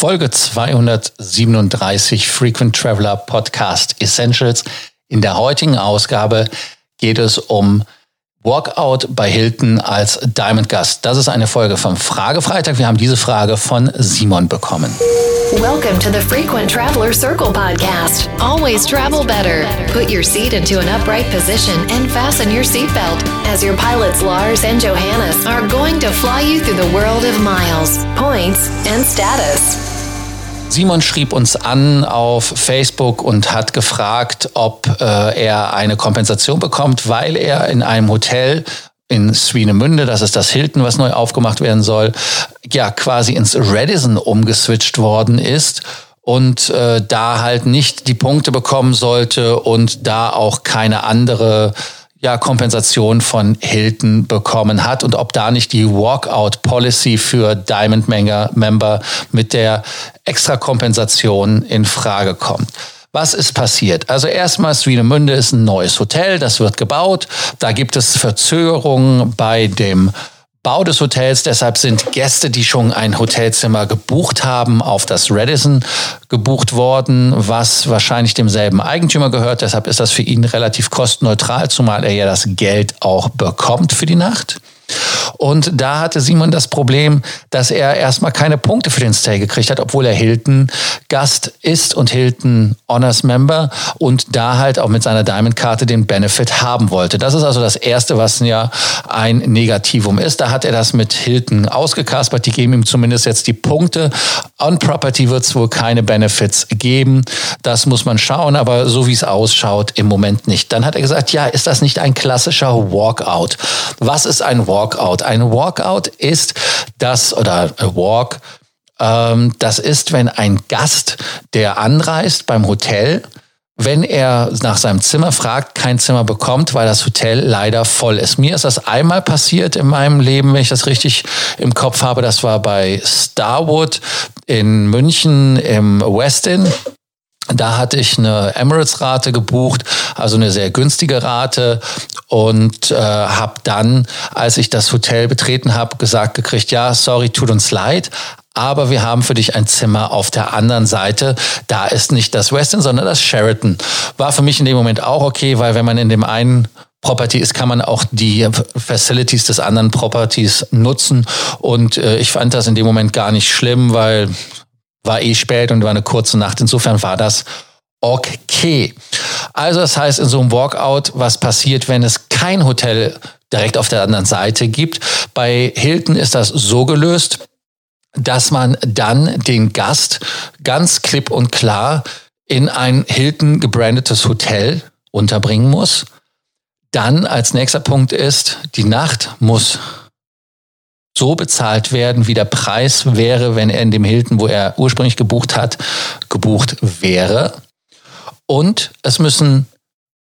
Folge 237 Frequent Traveler Podcast Essentials. In der heutigen Ausgabe geht es um Walkout bei Hilton als Diamond Gast. Das ist eine Folge vom Fragefreitag. Wir haben diese Frage von Simon bekommen. Welcome to the Frequent Traveler Circle podcast. Always travel better. Put your seat into an upright position and fasten your seatbelt as your pilots Lars and Johannes are going to fly you through the world of miles, points and status. Simon schrieb uns an auf Facebook und hat gefragt, ob äh, er eine Kompensation bekommt, weil er in einem Hotel in Swinemünde, das ist das Hilton, was neu aufgemacht werden soll, ja quasi ins Radisson umgeswitcht worden ist und äh, da halt nicht die Punkte bekommen sollte und da auch keine andere ja, Kompensation von Hilton bekommen hat und ob da nicht die Walkout-Policy für Diamond-Member mit der Extra-Kompensation in Frage kommt. Was ist passiert? Also erstmal, Swinemünde ist ein neues Hotel, das wird gebaut. Da gibt es Verzögerungen bei dem Bau des Hotels. Deshalb sind Gäste, die schon ein Hotelzimmer gebucht haben, auf das Radisson gebucht worden, was wahrscheinlich demselben Eigentümer gehört. Deshalb ist das für ihn relativ kostenneutral, zumal er ja das Geld auch bekommt für die Nacht. Und da hatte Simon das Problem, dass er erstmal keine Punkte für den Stay gekriegt hat, obwohl er Hilton Gast ist und Hilton Honors Member und da halt auch mit seiner Diamond-Karte den Benefit haben wollte. Das ist also das Erste, was ja ein Negativum ist. Da hat er das mit Hilton ausgekaspert. Die geben ihm zumindest jetzt die Punkte. On Property wird es wohl keine Benefits geben. Das muss man schauen, aber so wie es ausschaut, im Moment nicht. Dann hat er gesagt, ja, ist das nicht ein klassischer Walkout? Was ist ein Walkout? Ein Walkout ist das, oder Walk, ähm, das ist, wenn ein Gast, der anreist beim Hotel, wenn er nach seinem Zimmer fragt, kein Zimmer bekommt, weil das Hotel leider voll ist. Mir ist das einmal passiert in meinem Leben, wenn ich das richtig im Kopf habe. Das war bei Starwood in München im Westin. Da hatte ich eine Emirates-Rate gebucht, also eine sehr günstige Rate und äh, habe dann, als ich das Hotel betreten habe, gesagt gekriegt, ja, sorry, tut uns leid, aber wir haben für dich ein Zimmer auf der anderen Seite. Da ist nicht das Westin, sondern das Sheraton. War für mich in dem Moment auch okay, weil wenn man in dem einen Property ist, kann man auch die Facilities des anderen Properties nutzen. Und äh, ich fand das in dem Moment gar nicht schlimm, weil war eh spät und war eine kurze Nacht. Insofern war das okay. Also das heißt, in so einem Walkout, was passiert, wenn es kein Hotel direkt auf der anderen Seite gibt? Bei Hilton ist das so gelöst, dass man dann den Gast ganz klipp und klar in ein Hilton gebrandetes Hotel unterbringen muss. Dann als nächster Punkt ist, die Nacht muss so bezahlt werden, wie der Preis wäre, wenn er in dem Hilton, wo er ursprünglich gebucht hat, gebucht wäre. Und es müssen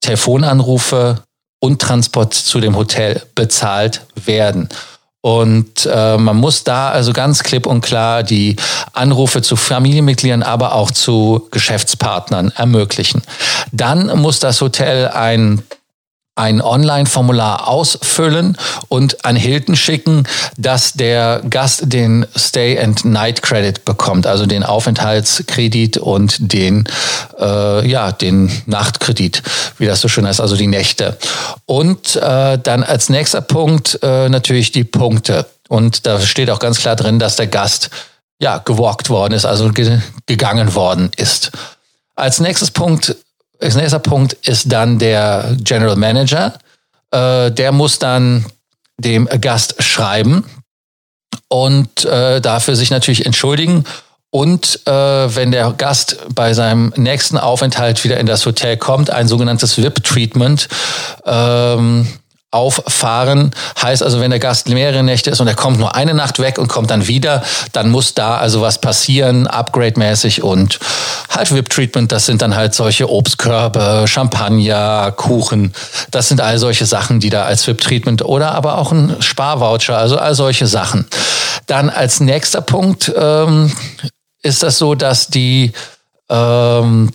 Telefonanrufe und Transport zu dem Hotel bezahlt werden. Und äh, man muss da also ganz klipp und klar die Anrufe zu Familienmitgliedern, aber auch zu Geschäftspartnern ermöglichen. Dann muss das Hotel ein ein Online-Formular ausfüllen und an Hilton schicken, dass der Gast den Stay and Night Credit bekommt, also den Aufenthaltskredit und den äh, ja den Nachtkredit, wie das so schön heißt, also die Nächte. Und äh, dann als nächster Punkt äh, natürlich die Punkte. Und da steht auch ganz klar drin, dass der Gast ja gewalkt worden ist, also ge gegangen worden ist. Als nächstes Punkt als nächster Punkt ist dann der General Manager. Äh, der muss dann dem Gast schreiben und äh, dafür sich natürlich entschuldigen. Und äh, wenn der Gast bei seinem nächsten Aufenthalt wieder in das Hotel kommt, ein sogenanntes VIP-Treatment, ähm, auffahren. Heißt also, wenn der Gast mehrere Nächte ist und er kommt nur eine Nacht weg und kommt dann wieder, dann muss da also was passieren, upgrade-mäßig und halt VIP-Treatment, das sind dann halt solche Obstkörbe, Champagner, Kuchen. Das sind all solche Sachen, die da als VIP-Treatment oder aber auch ein Sparvoucher, also all solche Sachen. Dann als nächster Punkt ähm, ist das so, dass die ähm,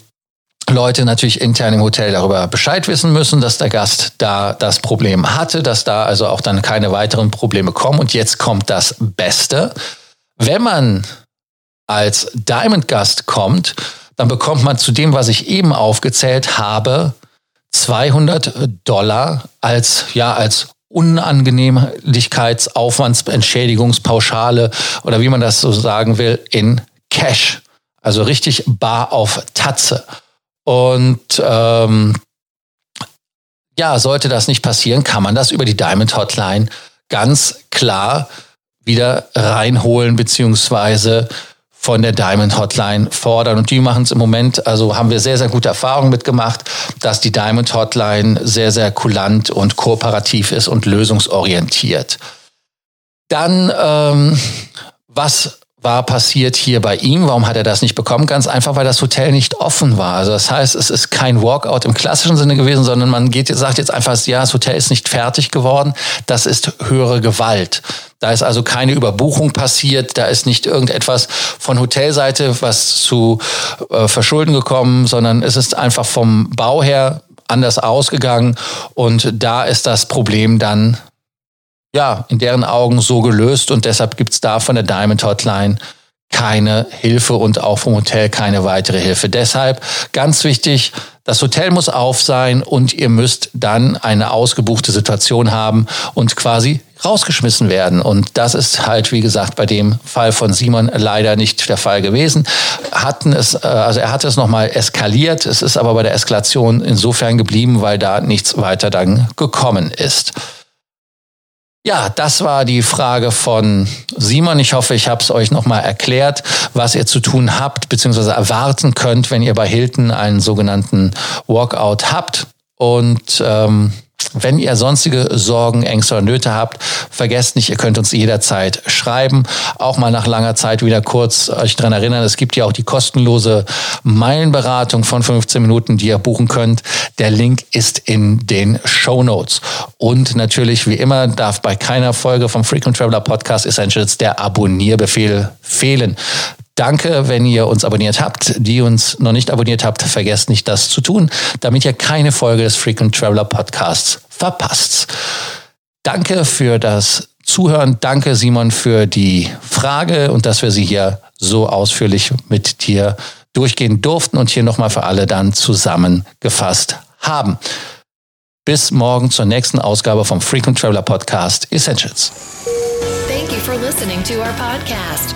Leute natürlich intern im Hotel darüber Bescheid wissen müssen, dass der Gast da das Problem hatte, dass da also auch dann keine weiteren Probleme kommen. Und jetzt kommt das Beste. Wenn man als Diamond-Gast kommt, dann bekommt man zu dem, was ich eben aufgezählt habe, 200 Dollar als, ja, als Unangenehmlichkeitsaufwandsentschädigungspauschale oder wie man das so sagen will, in Cash. Also richtig bar auf Tatze. Und ähm, ja, sollte das nicht passieren, kann man das über die Diamond Hotline ganz klar wieder reinholen, beziehungsweise von der Diamond Hotline fordern. Und die machen es im Moment, also haben wir sehr, sehr gute Erfahrungen mitgemacht, dass die Diamond Hotline sehr, sehr kulant und kooperativ ist und lösungsorientiert. Dann, ähm, was war passiert hier bei ihm? Warum hat er das nicht bekommen? Ganz einfach, weil das Hotel nicht offen war. Also das heißt, es ist kein Walkout im klassischen Sinne gewesen, sondern man geht, sagt jetzt einfach, ja, das Hotel ist nicht fertig geworden. Das ist höhere Gewalt. Da ist also keine Überbuchung passiert. Da ist nicht irgendetwas von Hotelseite was zu äh, Verschulden gekommen, sondern es ist einfach vom Bau her anders ausgegangen. Und da ist das Problem dann ja, in deren Augen so gelöst und deshalb gibt's da von der Diamond Hotline keine Hilfe und auch vom Hotel keine weitere Hilfe. Deshalb ganz wichtig, das Hotel muss auf sein und ihr müsst dann eine ausgebuchte Situation haben und quasi rausgeschmissen werden. Und das ist halt, wie gesagt, bei dem Fall von Simon leider nicht der Fall gewesen. Hatten es, äh, also er hatte es nochmal eskaliert. Es ist aber bei der Eskalation insofern geblieben, weil da nichts weiter dann gekommen ist. Ja, das war die Frage von Simon. Ich hoffe, ich habe es euch nochmal erklärt, was ihr zu tun habt, beziehungsweise erwarten könnt, wenn ihr bei Hilton einen sogenannten Walkout habt. Und ähm, wenn ihr sonstige Sorgen, Ängste oder Nöte habt, vergesst nicht, ihr könnt uns jederzeit schreiben. Auch mal nach langer Zeit wieder kurz euch dran erinnern, es gibt ja auch die kostenlose Meilenberatung von 15 Minuten, die ihr buchen könnt. Der Link ist in den Show Notes. Und natürlich, wie immer, darf bei keiner Folge vom Frequent Traveler Podcast Essentials der Abonnierbefehl fehlen. Danke, wenn ihr uns abonniert habt. Die uns noch nicht abonniert habt, vergesst nicht, das zu tun, damit ihr keine Folge des Frequent Traveler Podcasts verpasst. Danke für das Zuhören. Danke, Simon, für die Frage und dass wir sie hier so ausführlich mit dir durchgehen durften und hier nochmal für alle dann zusammengefasst haben. Bis morgen zur nächsten Ausgabe vom Frequent Traveler Podcast Essentials. Thank you for listening to our podcast.